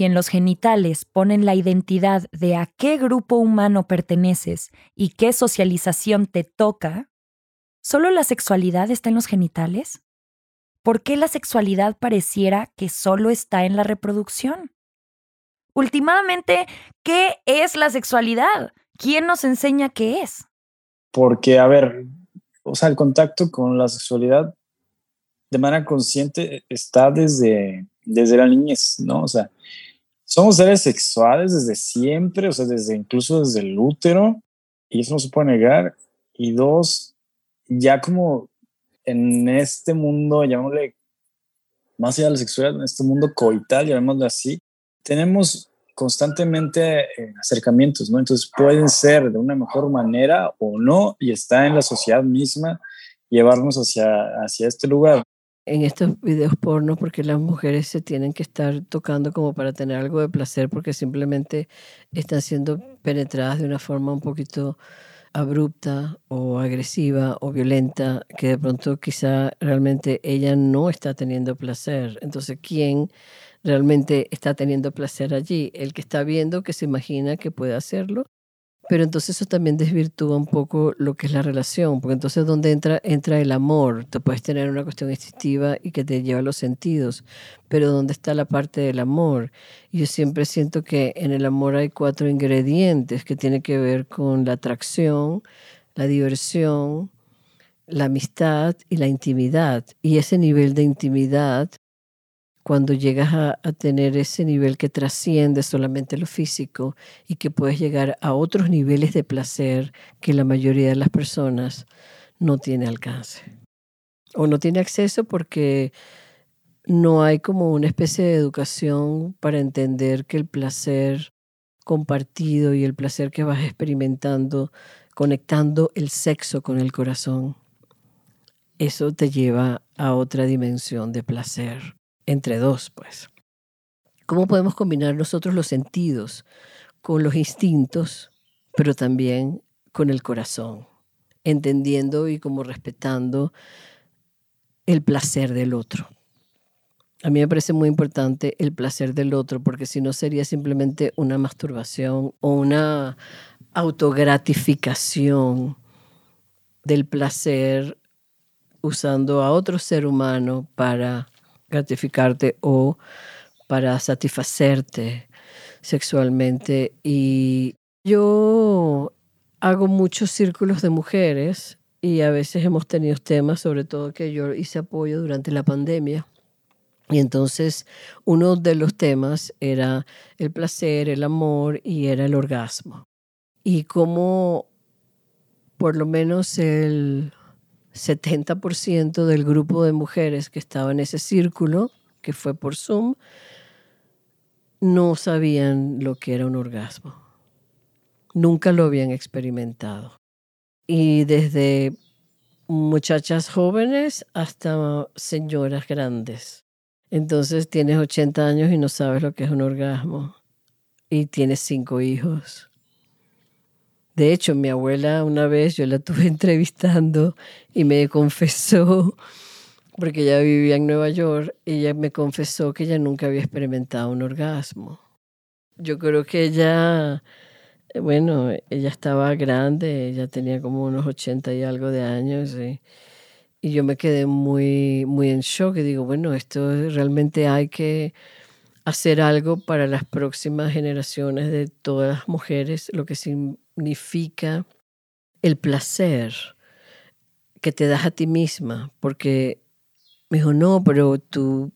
si en los genitales ponen la identidad de a qué grupo humano perteneces y qué socialización te toca, ¿solo la sexualidad está en los genitales? ¿Por qué la sexualidad pareciera que solo está en la reproducción? Últimamente, ¿qué es la sexualidad? ¿Quién nos enseña qué es? Porque, a ver, o sea, el contacto con la sexualidad de manera consciente está desde, desde la niñez, ¿no? O sea, somos seres sexuales desde siempre, o sea, desde incluso desde el útero, y eso no se puede negar. Y dos, ya como en este mundo, llamémosle más allá de la sexualidad, en este mundo coital, llamémoslo así, tenemos constantemente eh, acercamientos, ¿no? Entonces pueden ser de una mejor manera o no, y está en la sociedad misma llevarnos hacia, hacia este lugar en estos videos porno porque las mujeres se tienen que estar tocando como para tener algo de placer porque simplemente están siendo penetradas de una forma un poquito abrupta o agresiva o violenta que de pronto quizá realmente ella no está teniendo placer. Entonces, ¿quién realmente está teniendo placer allí? El que está viendo, que se imagina que puede hacerlo pero entonces eso también desvirtúa un poco lo que es la relación, porque entonces donde entra, entra el amor, te puedes tener una cuestión instintiva y que te lleva a los sentidos, pero ¿dónde está la parte del amor? Yo siempre siento que en el amor hay cuatro ingredientes que tienen que ver con la atracción, la diversión, la amistad y la intimidad. Y ese nivel de intimidad cuando llegas a, tener ese nivel que trasciende solamente lo físico y que puedes llegar a otros niveles de placer que la mayoría de las personas no tiene alcance. O no tiene acceso porque no hay como una especie de educación para entender que el placer compartido y el placer que vas experimentando conectando el sexo con el corazón, eso te lleva a otra dimensión de placer entre dos, pues. ¿Cómo podemos combinar nosotros los sentidos con los instintos, pero también con el corazón, entendiendo y como respetando el placer del otro? A mí me parece muy importante el placer del otro, porque si no sería simplemente una masturbación o una autogratificación del placer usando a otro ser humano para gratificarte o para satisfacerte sexualmente. Y yo hago muchos círculos de mujeres y a veces hemos tenido temas, sobre todo que yo hice apoyo durante la pandemia. Y entonces uno de los temas era el placer, el amor y era el orgasmo. Y como por lo menos el 70% del grupo de mujeres que estaba en ese círculo, que fue por Zoom, no sabían lo que era un orgasmo. Nunca lo habían experimentado. Y desde muchachas jóvenes hasta señoras grandes. Entonces tienes 80 años y no sabes lo que es un orgasmo. Y tienes cinco hijos de hecho, mi abuela una vez yo la tuve entrevistando y me confesó, porque ella vivía en Nueva York, ella me confesó que ella nunca había experimentado un orgasmo. Yo creo que ella, bueno, ella estaba grande, ella tenía como unos 80 y algo de años. Y, y yo me quedé muy, muy en shock y digo, bueno, esto realmente hay que hacer algo para las próximas generaciones de todas las mujeres, lo que significa el placer que te das a ti misma, porque me dijo, no, pero tú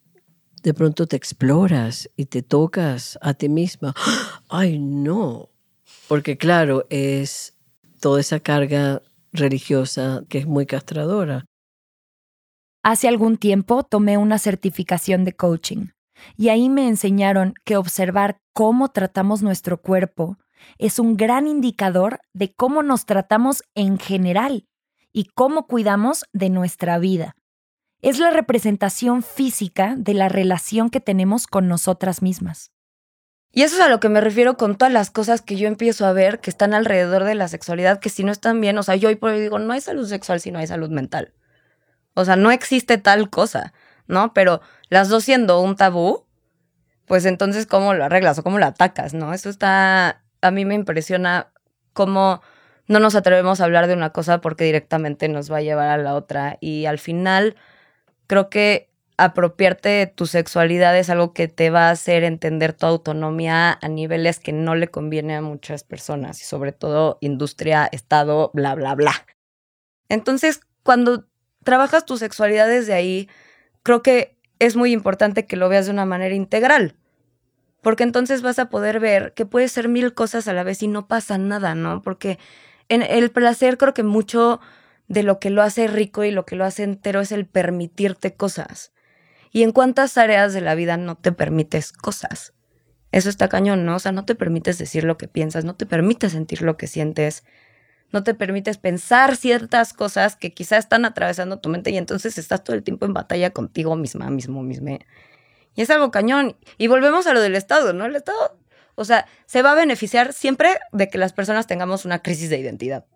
de pronto te exploras y te tocas a ti misma. Ay, no, porque claro, es toda esa carga religiosa que es muy castradora. Hace algún tiempo tomé una certificación de coaching y ahí me enseñaron que observar cómo tratamos nuestro cuerpo es un gran indicador de cómo nos tratamos en general y cómo cuidamos de nuestra vida. Es la representación física de la relación que tenemos con nosotras mismas. Y eso es a lo que me refiero con todas las cosas que yo empiezo a ver que están alrededor de la sexualidad, que si no están bien, o sea, yo hoy por hoy digo, no hay salud sexual si no hay salud mental. O sea, no existe tal cosa, ¿no? Pero las dos siendo un tabú, pues entonces, ¿cómo lo arreglas o cómo lo atacas, no? Eso está, a mí me impresiona cómo no nos atrevemos a hablar de una cosa porque directamente nos va a llevar a la otra. Y al final, creo que apropiarte de tu sexualidad es algo que te va a hacer entender tu autonomía a niveles que no le conviene a muchas personas y sobre todo industria, estado, bla, bla, bla. Entonces, cuando trabajas tu sexualidad desde ahí, creo que es muy importante que lo veas de una manera integral. Porque entonces vas a poder ver que puedes ser mil cosas a la vez y no pasa nada, ¿no? Porque en el placer creo que mucho de lo que lo hace rico y lo que lo hace entero es el permitirte cosas. ¿Y en cuántas áreas de la vida no te permites cosas? Eso está cañón, ¿no? O sea, no te permites decir lo que piensas, no te permites sentir lo que sientes, no te permites pensar ciertas cosas que quizás están atravesando tu mente y entonces estás todo el tiempo en batalla contigo misma, mismo, mismo. Y es algo cañón. Y volvemos a lo del Estado, ¿no? El Estado, o sea, se va a beneficiar siempre de que las personas tengamos una crisis de identidad.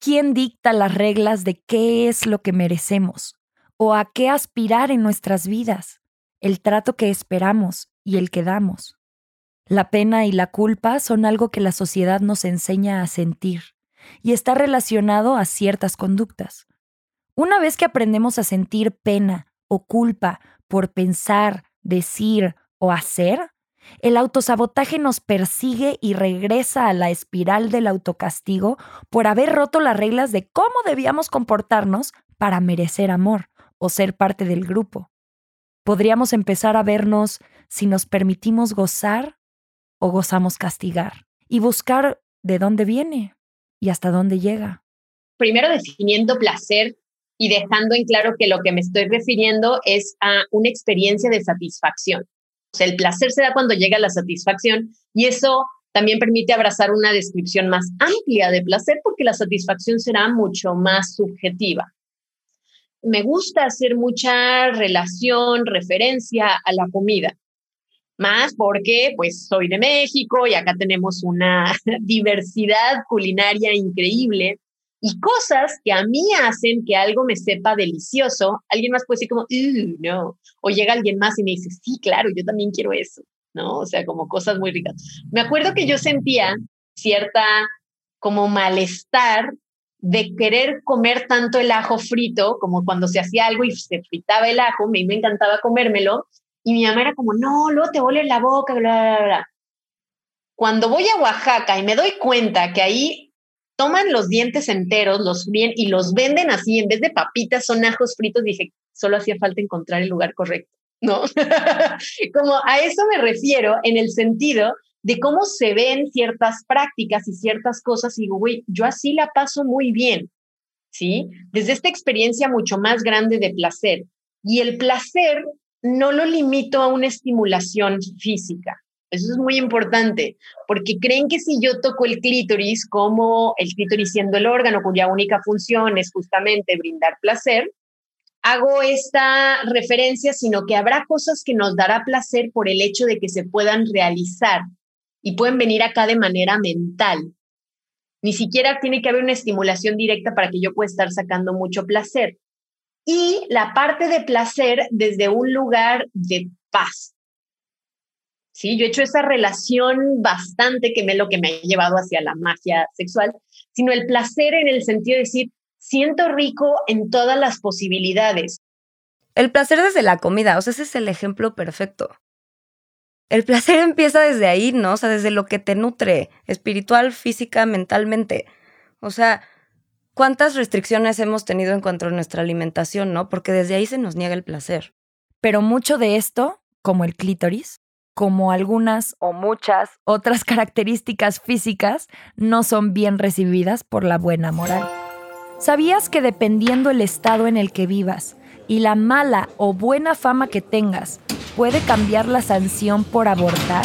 ¿Quién dicta las reglas de qué es lo que merecemos o a qué aspirar en nuestras vidas? El trato que esperamos y el que damos. La pena y la culpa son algo que la sociedad nos enseña a sentir y está relacionado a ciertas conductas. Una vez que aprendemos a sentir pena o culpa por pensar, decir o hacer, el autosabotaje nos persigue y regresa a la espiral del autocastigo por haber roto las reglas de cómo debíamos comportarnos para merecer amor o ser parte del grupo. Podríamos empezar a vernos si nos permitimos gozar o gozamos castigar y buscar de dónde viene, y hasta dónde llega? Primero definiendo placer y dejando en claro que lo que me estoy refiriendo es a una experiencia de satisfacción. O sea, el placer se da cuando llega la satisfacción y eso también permite abrazar una descripción más amplia de placer porque la satisfacción será mucho más subjetiva. Me gusta hacer mucha relación, referencia a la comida más porque pues soy de México y acá tenemos una diversidad culinaria increíble y cosas que a mí hacen que algo me sepa delicioso, alguien más puede decir como, no, o llega alguien más y me dice, sí, claro, yo también quiero eso, ¿no? O sea, como cosas muy ricas. Me acuerdo que yo sentía cierta como malestar de querer comer tanto el ajo frito, como cuando se hacía algo y se fritaba el ajo, me, me encantaba comérmelo, y mi mamá era como, no, luego te huele la boca, bla, bla, bla. Cuando voy a Oaxaca y me doy cuenta que ahí toman los dientes enteros, los fríen y los venden así, en vez de papitas son ajos fritos, dije, solo hacía falta encontrar el lugar correcto, ¿no? como a eso me refiero en el sentido de cómo se ven ciertas prácticas y ciertas cosas y digo, güey, yo así la paso muy bien, ¿sí? Desde esta experiencia mucho más grande de placer. Y el placer no lo limito a una estimulación física. Eso es muy importante, porque creen que si yo toco el clítoris como el clítoris siendo el órgano cuya única función es justamente brindar placer, hago esta referencia, sino que habrá cosas que nos dará placer por el hecho de que se puedan realizar y pueden venir acá de manera mental. Ni siquiera tiene que haber una estimulación directa para que yo pueda estar sacando mucho placer y la parte de placer desde un lugar de paz. Sí, yo he hecho esa relación bastante que es lo que me ha llevado hacia la magia sexual, sino el placer en el sentido de decir, siento rico en todas las posibilidades. El placer desde la comida, o sea, ese es el ejemplo perfecto. El placer empieza desde ahí, ¿no? O sea, desde lo que te nutre, espiritual, física, mentalmente. O sea, cuántas restricciones hemos tenido en cuanto a nuestra alimentación, ¿no? Porque desde ahí se nos niega el placer. Pero mucho de esto, como el clítoris, como algunas o muchas otras características físicas, no son bien recibidas por la buena moral. ¿Sabías que dependiendo el estado en el que vivas, y la mala o buena fama que tengas puede cambiar la sanción por abortar?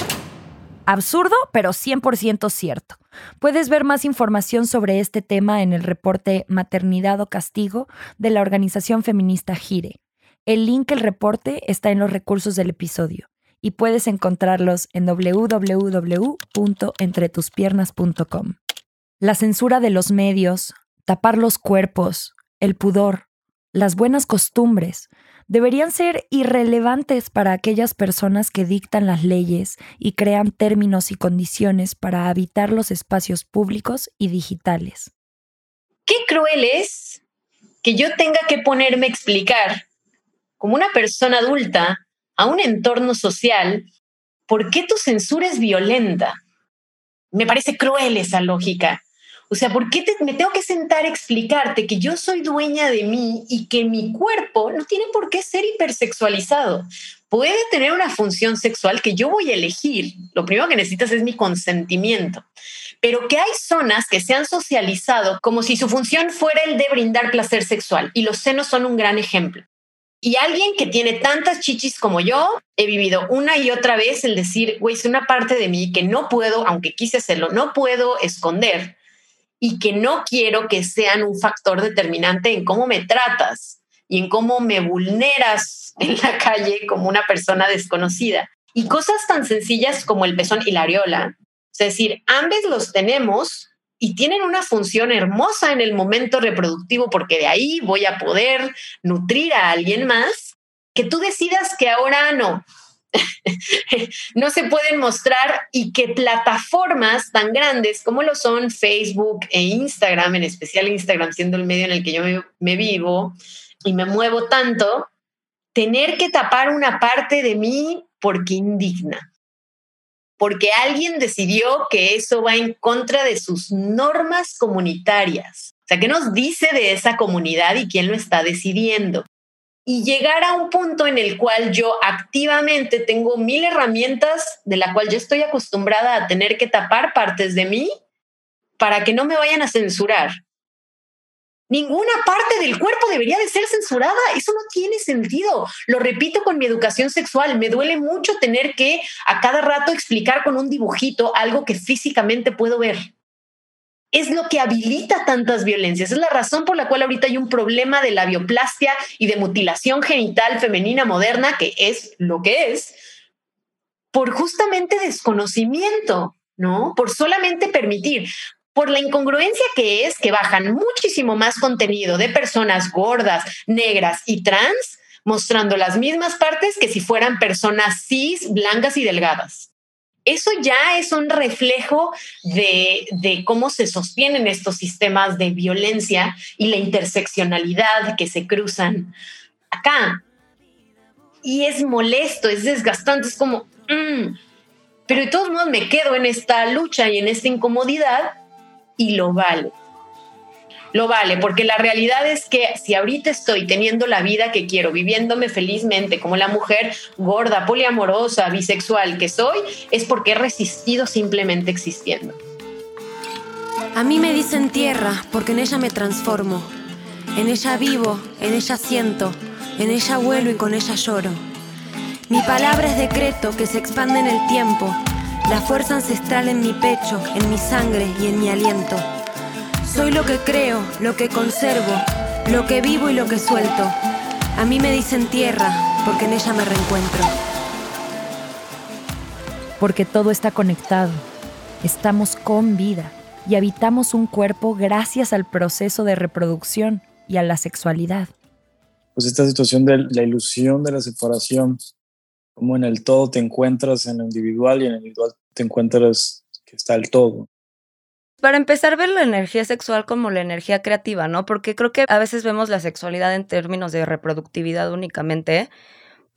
Absurdo, pero 100% cierto. Puedes ver más información sobre este tema en el reporte Maternidad o Castigo de la organización feminista Gire. El link al reporte está en los recursos del episodio y puedes encontrarlos en www.entretuspiernas.com. La censura de los medios, tapar los cuerpos, el pudor, las buenas costumbres, deberían ser irrelevantes para aquellas personas que dictan las leyes y crean términos y condiciones para habitar los espacios públicos y digitales. Qué cruel es que yo tenga que ponerme a explicar, como una persona adulta, a un entorno social, por qué tu censura es violenta. Me parece cruel esa lógica. O sea, ¿por qué me tengo que sentar a explicarte que yo soy dueña de mí y que mi cuerpo no tiene por qué ser hipersexualizado? Puede tener una función sexual que yo voy a elegir. Lo primero que necesitas es mi consentimiento. Pero que hay zonas que se han socializado como si su función fuera el de brindar placer sexual. Y los senos son un gran ejemplo. Y alguien que tiene tantas chichis como yo, he vivido una y otra vez el decir, güey, es una parte de mí que no puedo, aunque quise hacerlo, no puedo esconder y que no quiero que sean un factor determinante en cómo me tratas y en cómo me vulneras en la calle como una persona desconocida. Y cosas tan sencillas como el pezón y la areola. Es decir, ambos los tenemos y tienen una función hermosa en el momento reproductivo porque de ahí voy a poder nutrir a alguien más, que tú decidas que ahora no, no se pueden mostrar y que plataformas tan grandes como lo son Facebook e Instagram, en especial Instagram siendo el medio en el que yo me, vivo y me muevo tanto, tener que tapar una parte de mí porque indigna, porque alguien decidió que eso va en contra de sus normas comunitarias. O sea, ¿qué nos dice de esa comunidad y quién lo está decidiendo? y llegar a un punto en el cual yo activamente tengo mil herramientas de la cual yo estoy acostumbrada a tener que tapar partes de mí para que no me vayan a censurar. Ninguna parte del cuerpo debería de ser censurada. Eso no tiene sentido. Lo repito con mi educación sexual. Me duele mucho tener que a cada rato explicar con un dibujito algo que físicamente puedo ver es lo que habilita tantas violencias. Es la razón por la cual ahorita hay un problema de la bioplastia y de mutilación genital femenina moderna, que es lo que es, por justamente desconocimiento, ¿no? Por solamente permitir, por la incongruencia que es que bajan muchísimo más contenido de personas gordas, negras y trans, mostrando las mismas partes que si fueran personas cis, blancas y delgadas eso ya es un reflejo de, cómo se sostienen estos sistemas de violencia y la interseccionalidad que se cruzan acá. Y es molesto, es desgastante, es como, mm". pero de todos modos me quedo en esta lucha y en esta incomodidad y lo vale lo vale, porque la realidad es que si ahorita estoy teniendo la vida que quiero, viviéndome felizmente como la mujer gorda, poliamorosa, bisexual que soy, es porque he resistido simplemente existiendo. A mí me dicen tierra porque en ella me transformo. En ella vivo, en ella siento, en ella vuelo y con ella lloro. Mi palabra es decreto que se expande en el tiempo, la fuerza ancestral en mi pecho, en mi sangre y en mi aliento. Soy lo que creo, lo que conservo, lo que vivo y lo que suelto. A mí me dicen tierra porque en ella me reencuentro. Porque todo está conectado. Estamos con vida y habitamos un cuerpo gracias al proceso de reproducción y a la sexualidad. Pues esta situación de la ilusión de la separación, como en el todo te encuentras en lo individual y en el individual te encuentras que está el todo para empezar, ver la energía sexual como la energía creativa, ¿no? Porque creo que a veces vemos la sexualidad en términos de reproductividad únicamente,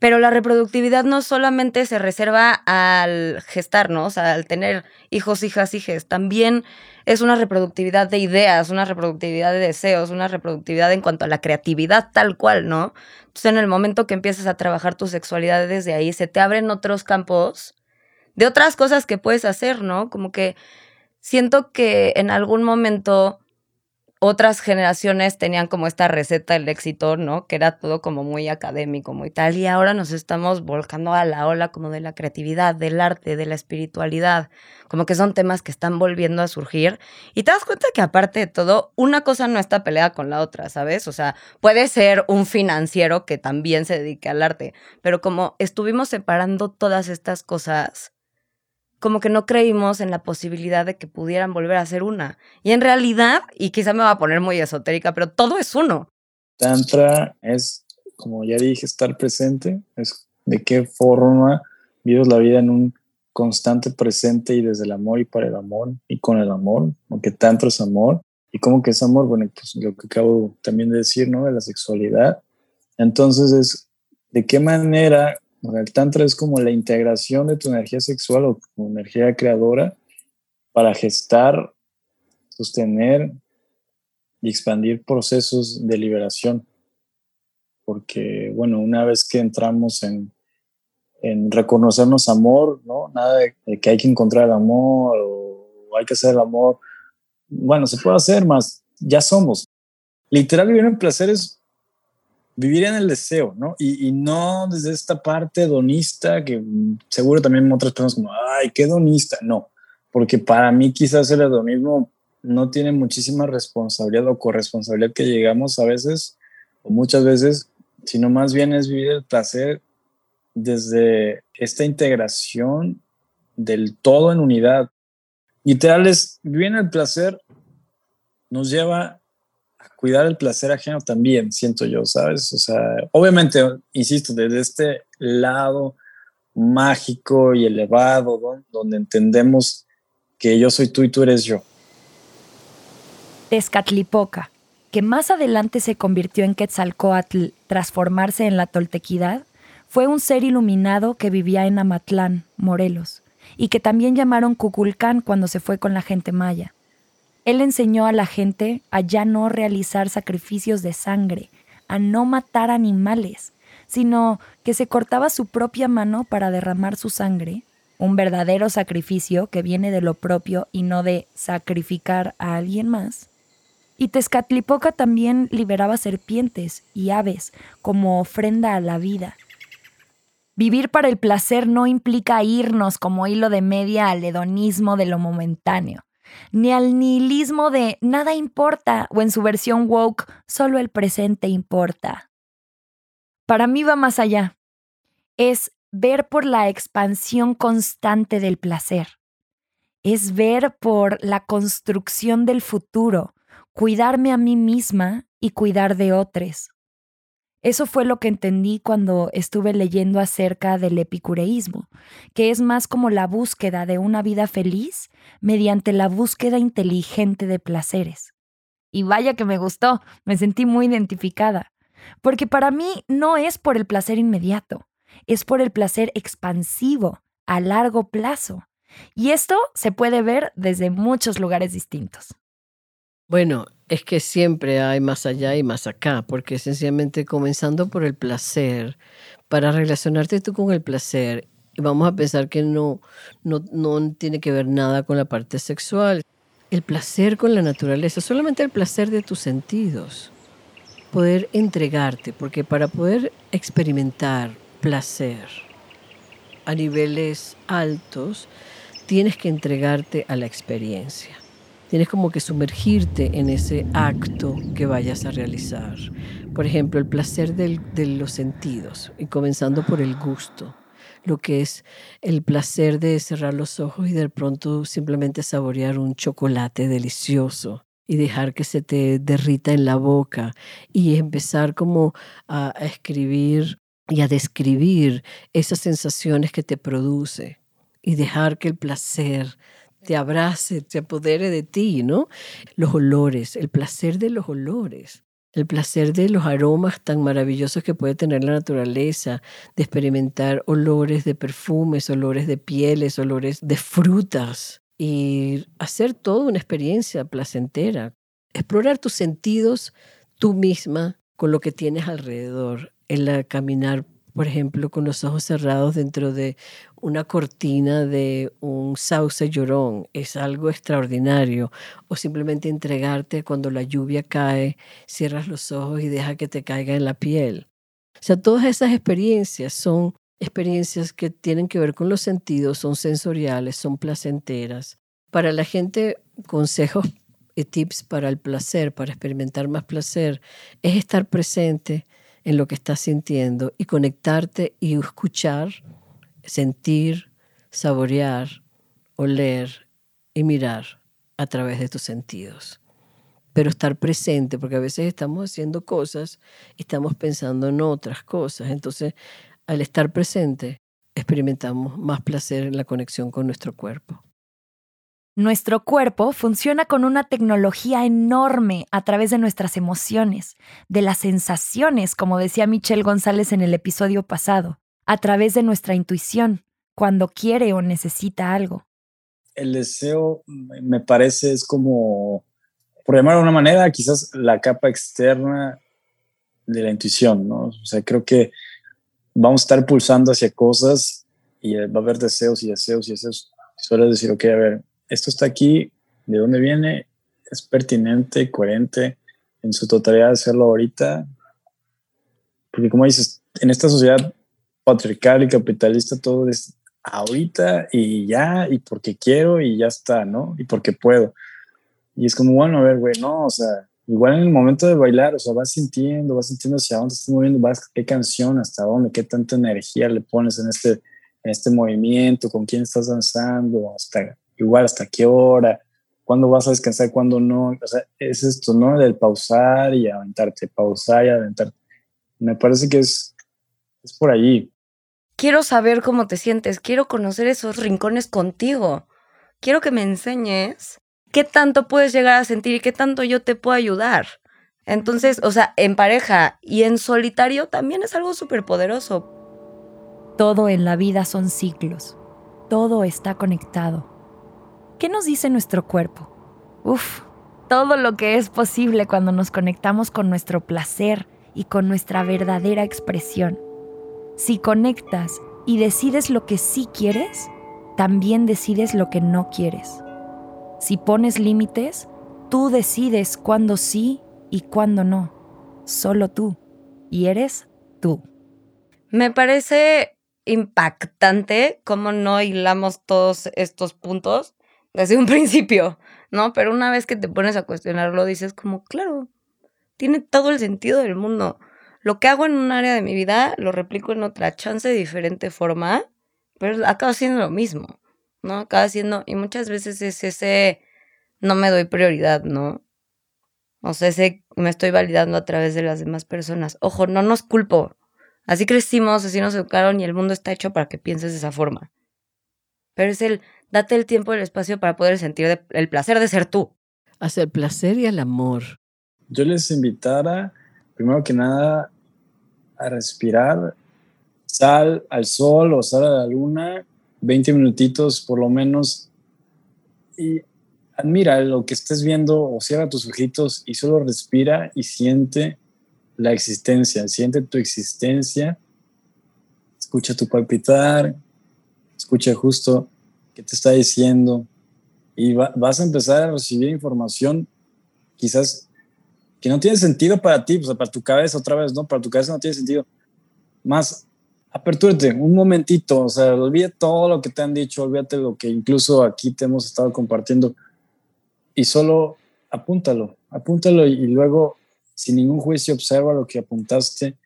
pero la reproductividad no solamente se reserva al gestarnos, al tener hijos, hijas, hijes, también es una reproductividad de ideas, una reproductividad de deseos, una reproductividad en cuanto a la creatividad tal cual, ¿no? Entonces, en el momento que empiezas a trabajar tu sexualidad desde ahí, se te abren otros campos de otras cosas que puedes hacer, ¿no? Como que siento que en algún momento otras generaciones tenían como esta receta del éxito, ¿no? Que era todo como muy académico, muy tal. Y ahora nos estamos volcando a la ola como de la creatividad, del arte, de la espiritualidad. Como que son temas que están volviendo a surgir. Y te das cuenta que aparte de todo, una cosa no está peleada con la otra, ¿sabes? O sea, puede ser un financiero que también se dedique al arte. Pero como estuvimos separando todas estas cosas como que no creímos en la posibilidad de que pudieran volver a ser una. Y en realidad, y quizá me va a poner muy esotérica, pero todo es uno. Tantra es, como ya dije, estar presente, es de qué forma vives la vida en un constante presente y desde el amor y para el amor y con el amor, aunque tanto es amor. ¿Y cómo que es amor? Bueno, pues lo que acabo también de decir, ¿no? De la sexualidad. Entonces es de qué manera el tantra es como la integración de tu energía sexual o tu energía creadora para gestar, sostener y expandir procesos de liberación. Porque, bueno, una vez que entramos en, en reconocernos amor, ¿no? Nada de, que hay que encontrar el amor o hay que hacer el amor. Bueno, se puede hacer más, ya somos. Literal, vivir en placer es vivir en el deseo, ¿no? Y, no desde esta parte donista que seguro también otras personas como, ay, qué donista. No, porque para mí quizás el hedonismo no tiene muchísima responsabilidad o corresponsabilidad que llegamos a veces o muchas veces, sino más bien es vivir el placer desde esta integración del todo en unidad. Literal es vivir en el placer nos lleva cuidar el placer ajeno también, siento yo, ¿sabes? O sea, obviamente, insisto, desde este lado mágico y elevado, donde entendemos que yo soy tú y tú eres yo. Tezcatlipoca, que más adelante se convirtió en Quetzalcoatl tras formarse en la toltequidad, fue un ser iluminado que vivía en Amatlán, Morelos, y que también llamaron Cuculcán cuando se fue con la gente maya. Él enseñó a la gente a ya no realizar sacrificios de sangre, a no matar animales, sino que se cortaba su propia mano para derramar su sangre, un verdadero sacrificio que viene de lo propio y no de sacrificar a alguien más. Y Tezcatlipoca también liberaba serpientes y aves como ofrenda a la vida. Vivir para el placer no implica irnos como hilo de media al hedonismo de lo momentáneo ni al nihilismo de nada importa o en su versión woke, solo el presente importa. Para mí va más allá. Es ver por la expansión constante del placer. Es ver por la construcción del futuro, cuidarme a mí misma y cuidar de otros. Eso fue lo que entendí cuando estuve leyendo acerca del epicureísmo, que es más como la búsqueda de una vida feliz mediante la búsqueda inteligente de placeres. Y vaya que me gustó, me sentí muy identificada, porque para mí no es por el placer inmediato, es por el placer expansivo, a largo plazo. Y esto se puede ver desde muchos lugares distintos. Bueno, es que siempre hay más allá y más acá, porque sencillamente comenzando por el placer, para relacionarte tú con el placer, vamos a pensar que no, no, no tiene que ver nada con la parte sexual. El placer con la naturaleza, solamente el placer de tus sentidos. Poder entregarte, porque para poder experimentar placer a niveles altos, tienes que entregarte a la experiencia. Tienes como que sumergirte en ese acto que vayas a realizar. Por ejemplo, el placer de los sentidos, y comenzando por el gusto lo que es el placer de cerrar los ojos y de pronto simplemente saborear un chocolate delicioso y dejar que se te derrita en la boca y empezar como a, escribir y a describir esas sensaciones que te produce y dejar que el placer te abrace, te apodere de ti, ¿no? Los olores, el placer de los olores, el placer de los aromas tan maravillosos que puede tener la naturaleza, de experimentar olores de perfumes, olores de pieles, olores de frutas y hacer toda una experiencia placentera. Explorar tus sentidos tú misma con lo que tienes alrededor, el caminar por ejemplo, con los ojos cerrados dentro de una cortina de un sauce llorón. Es algo extraordinario. O simplemente entregarte cuando la lluvia cae, cierras los ojos y deja que te caiga en la piel. O sea, todas esas experiencias son experiencias que tienen que ver con los sentidos, son sensoriales, son placenteras. Para la gente, consejos y tips para el placer, para experimentar más placer, es estar presente en lo que estás sintiendo y conectarte y escuchar, sentir, saborear, oler y mirar a través de tus sentidos. Pero estar presente, porque a veces estamos haciendo cosas y estamos pensando en otras cosas. Entonces, al estar presente, experimentamos más placer en la conexión con nuestro cuerpo. Nuestro cuerpo funciona con una tecnología enorme a través de nuestras emociones, de las sensaciones, como decía Michelle González en el episodio pasado, a través de nuestra intuición, cuando quiere o necesita algo. El deseo, me parece, es como, por llamarlo de una manera, quizás la capa externa de la intuición, ¿no? O sea, creo que vamos a estar pulsando hacia cosas y va a haber deseos y deseos y deseos. Suele decir, ok, a ver, esto está aquí, de dónde viene, es pertinente, coherente en su totalidad hacerlo ahorita. Porque como dices, en esta sociedad patriarcal y capitalista todo es ahorita y ya, y porque quiero y ya está, ¿no? Y porque puedo. Y es como, bueno, a ver, güey, no, o sea, igual en el momento de bailar, o sea, vas sintiendo, vas sintiendo hacia dónde estás moviendo, vas, qué canción, hasta dónde, qué tanta energía le pones en este, en este movimiento, con quién estás danzando, hasta igual hasta qué hora, cuándo vas a descansar, cuándo no. O sea, es esto, ¿no? Del pausar y aventarte, pausar y aventarte. Me parece que es, es por allí. Quiero saber cómo te sientes, quiero conocer esos rincones contigo. Quiero que me enseñes qué tanto puedes llegar a sentir y qué tanto yo te puedo ayudar. Entonces, o sea, en pareja y en solitario también es algo súper poderoso. Todo en la vida son ciclos. Todo está conectado. ¿Qué nos dice nuestro cuerpo? Uf, todo lo que es posible cuando nos conectamos con nuestro placer y con nuestra verdadera expresión. Si conectas y decides lo que sí quieres, también decides lo que no quieres. Si pones límites, tú decides cuándo sí y cuándo no. Solo tú. Y eres tú. Me parece impactante cómo no hilamos todos estos puntos desde un principio, ¿no? Pero una vez que te pones a cuestionarlo, dices como, claro, tiene todo el sentido del mundo. Lo que hago en un área de mi vida lo replico en otra chance de diferente forma, pero acaba siendo lo mismo, ¿no? Acaba siendo, y muchas veces es ese, no me doy prioridad, ¿no? O sea, ese me estoy validando a través de las demás personas. Ojo, no nos culpo. Así crecimos, así nos educaron y el mundo está hecho para que pienses de esa forma. Pero es el date el tiempo y el espacio para poder sentir el placer de ser tú. Hacia el placer y el amor. Yo les invitara, primero que nada, a respirar, sal al sol o sal a la luna, 20 minutitos por lo menos, y admira lo que estés viendo o cierra tus ojitos y solo respira y siente la existencia, siente tu existencia, escucha tu palpitar, escucha justo qué te está diciendo y vas a empezar a recibir información quizás que no tiene sentido para ti, pues para tu cabeza otra vez, ¿no? Para tu cabeza no tiene sentido. Más, apertúrate un momentito, o sea, olvida todo lo que te han dicho, olvídate lo que incluso aquí te hemos estado compartiendo y solo apúntalo, apúntalo y luego sin ningún juicio observa lo que apuntaste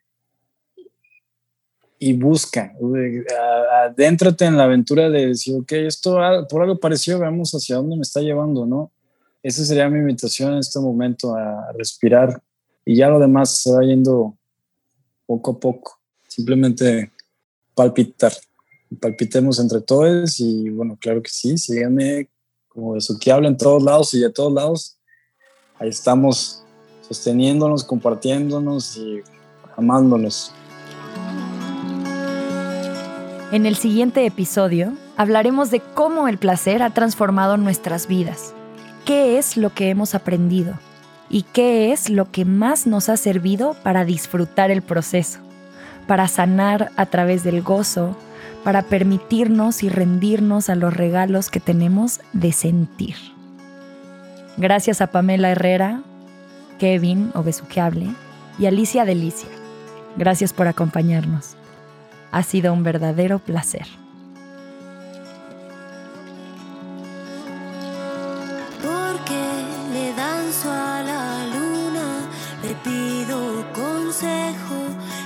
y busca, adéntrate en la aventura de decir, ok, esto por algo parecido, veamos hacia dónde me está llevando, ¿no? Esa sería mi invitación en este momento, a respirar y ya lo demás se va yendo poco a poco. Simplemente palpitar, palpitemos entre todos y bueno, claro que sí, síganme como eso que habla en todos lados y de todos lados. Ahí estamos sosteniéndonos, compartiéndonos y amándonos. En el siguiente episodio hablaremos de cómo el placer ha transformado nuestras vidas, qué es lo que hemos aprendido y qué es lo que más nos ha servido para disfrutar el proceso. para sanar a través del gozo, para permitirnos y rendirnos a los regalos que tenemos de sentir. Gracias a Pamela Herrera, Kevin Obesuqueable y Alicia Delicia. Gracias por acompañarnos. Ha sido un verdadero placer. Porque le danzo a la luna, le pido consejo,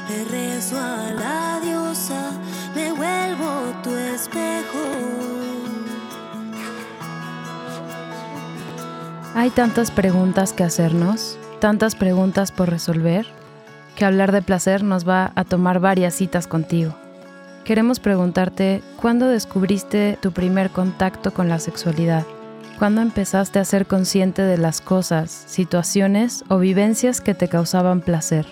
le rezo a la diosa, me vuelvo tu espejo. Hay tantas preguntas que hacernos, tantas preguntas por resolver, que hablar de placer nos va a tomar varias citas contigo. Queremos preguntarte, ¿cuándo descubriste tu primer contacto con la sexualidad? ¿Cuándo empezaste a ser consciente de las cosas, situaciones o vivencias que te causaban placer?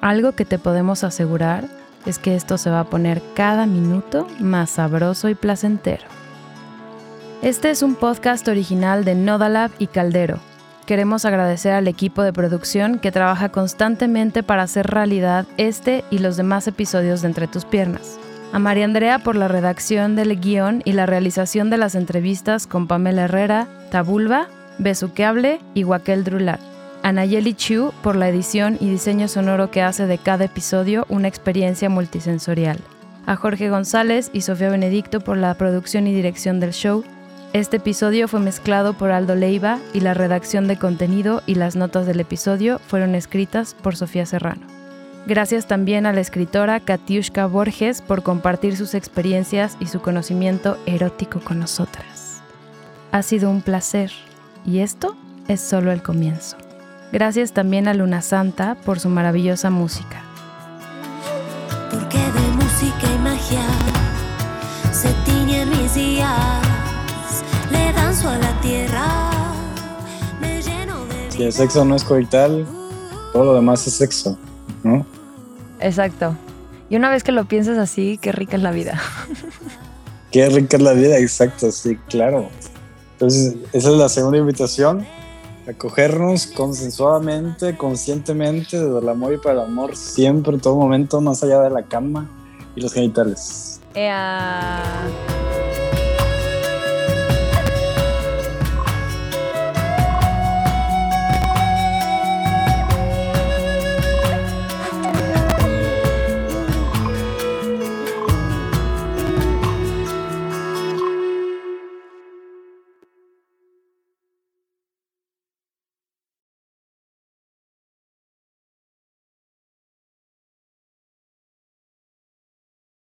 Algo que te podemos asegurar es que esto se va a poner cada minuto más sabroso y placentero. Este es un podcast original de Nodalab y Caldero. Queremos agradecer al equipo de producción que trabaja constantemente para hacer realidad este y los demás episodios de Entre tus piernas. A María Andrea por la redacción del guion y la realización de las entrevistas con Pamela Herrera, Tabulba, Besuqueable y Wakel Drular. A Nayeli Chu por la edición y diseño sonoro que hace de cada episodio una experiencia multisensorial. A Jorge González y Sofía Benedicto por la producción y dirección del show. Este episodio fue mezclado por Aldo Leiva y la redacción de contenido y las notas del episodio fueron escritas por Sofía Serrano. Gracias también a la escritora Katiushka Borges por compartir sus experiencias y su conocimiento erótico con nosotras. Ha sido un placer y esto es solo el comienzo. Gracias también a Luna Santa por su maravillosa música. Porque de música y magia se tiñen mis días, le danzo a la tierra, me lleno de Si el sexo no es coital, todo lo demás es sexo, ¿no? Exacto. Y una vez que lo piensas así, qué rica es la vida. Qué rica es la vida, exacto, sí, claro. Entonces, esa es la segunda invitación, acogernos consensuadamente, conscientemente, desde el amor y para el amor, siempre, en todo momento, más allá de la cama y los genitales. Ea.